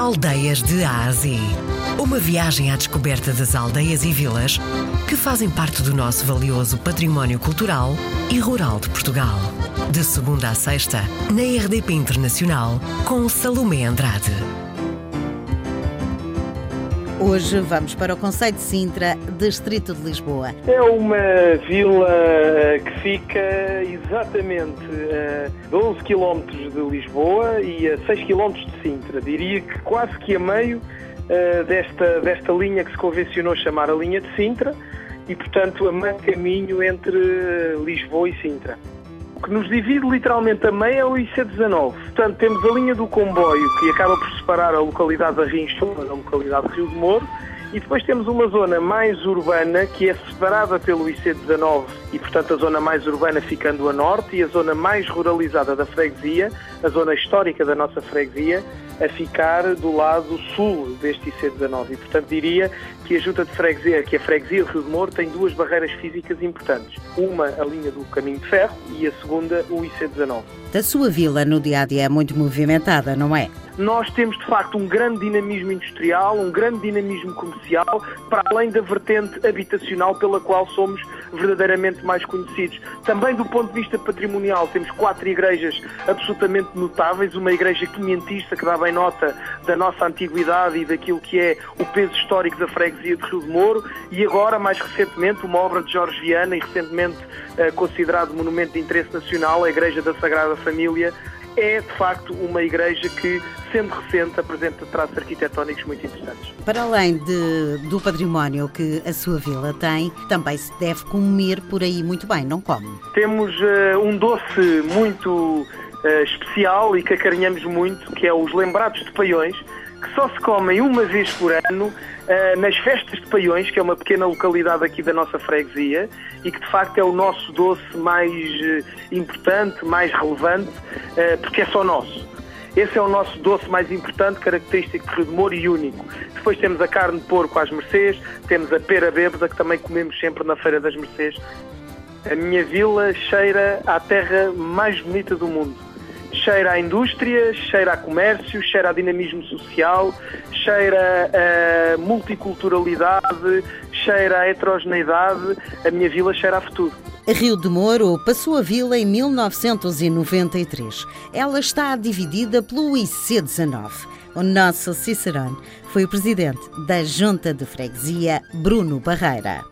Aldeias de Ásia. Uma viagem à descoberta das aldeias e vilas que fazem parte do nosso valioso património cultural e rural de Portugal. De segunda a sexta, na RDP Internacional, com Salomé Andrade. Hoje vamos para o Conceito de Sintra, Distrito de Lisboa. É uma vila que fica exatamente a 12 km de Lisboa e a 6 km de Sintra. Diria que quase que a meio eh, desta, desta linha que se convencionou chamar a linha de Sintra e, portanto, a meio caminho entre Lisboa e Sintra. O que nos divide literalmente a meio é o IC19. Portanto, temos a linha do comboio que acaba por separar a localidade da Rinchona da localidade de Rio de Moro e depois temos uma zona mais urbana que é separada pelo IC19 e, portanto, a zona mais urbana ficando a norte e a zona mais ruralizada da freguesia, a zona histórica da nossa freguesia, a ficar do lado sul deste IC19. E, portanto, diria que a junta de freguesia, que a freguesia Rio de Moro tem duas barreiras físicas importantes. Uma, a linha do caminho de ferro e a segunda, o IC19. A sua vila no dia a dia é muito movimentada, não é? nós temos de facto um grande dinamismo industrial, um grande dinamismo comercial, para além da vertente habitacional pela qual somos verdadeiramente mais conhecidos. Também do ponto de vista patrimonial, temos quatro igrejas absolutamente notáveis, uma igreja quinhentista que dá bem nota da nossa antiguidade e daquilo que é o peso histórico da freguesia de Rio de Moro, e agora, mais recentemente, uma obra de Jorge Viana e recentemente eh, considerado monumento de interesse nacional, a Igreja da Sagrada Família, é de facto uma igreja que, sendo recente, apresenta traços arquitetónicos muito interessantes. Para além de, do património que a sua vila tem, também se deve comer por aí muito bem, não come? Temos uh, um doce muito uh, especial e que acarinhamos muito, que é os lembrados de paiões, que só se comem uma vez por ano eh, nas festas de Paiões, que é uma pequena localidade aqui da nossa freguesia e que de facto é o nosso doce mais uh, importante, mais relevante, uh, porque é só nosso. Esse é o nosso doce mais importante, característico de de Moro e único. Depois temos a carne de porco às mercês, temos a pera bêbada, que também comemos sempre na Feira das Mercês. A minha vila cheira à terra mais bonita do mundo cheira à indústria, cheira a comércio, cheira a dinamismo social, cheira a multiculturalidade, cheira à heterogeneidade. A minha vila cheira a futuro. Rio de Moro passou a vila em 1993. Ela está dividida pelo IC19. O nosso Cicerone foi o presidente da Junta de Freguesia, Bruno Barreira.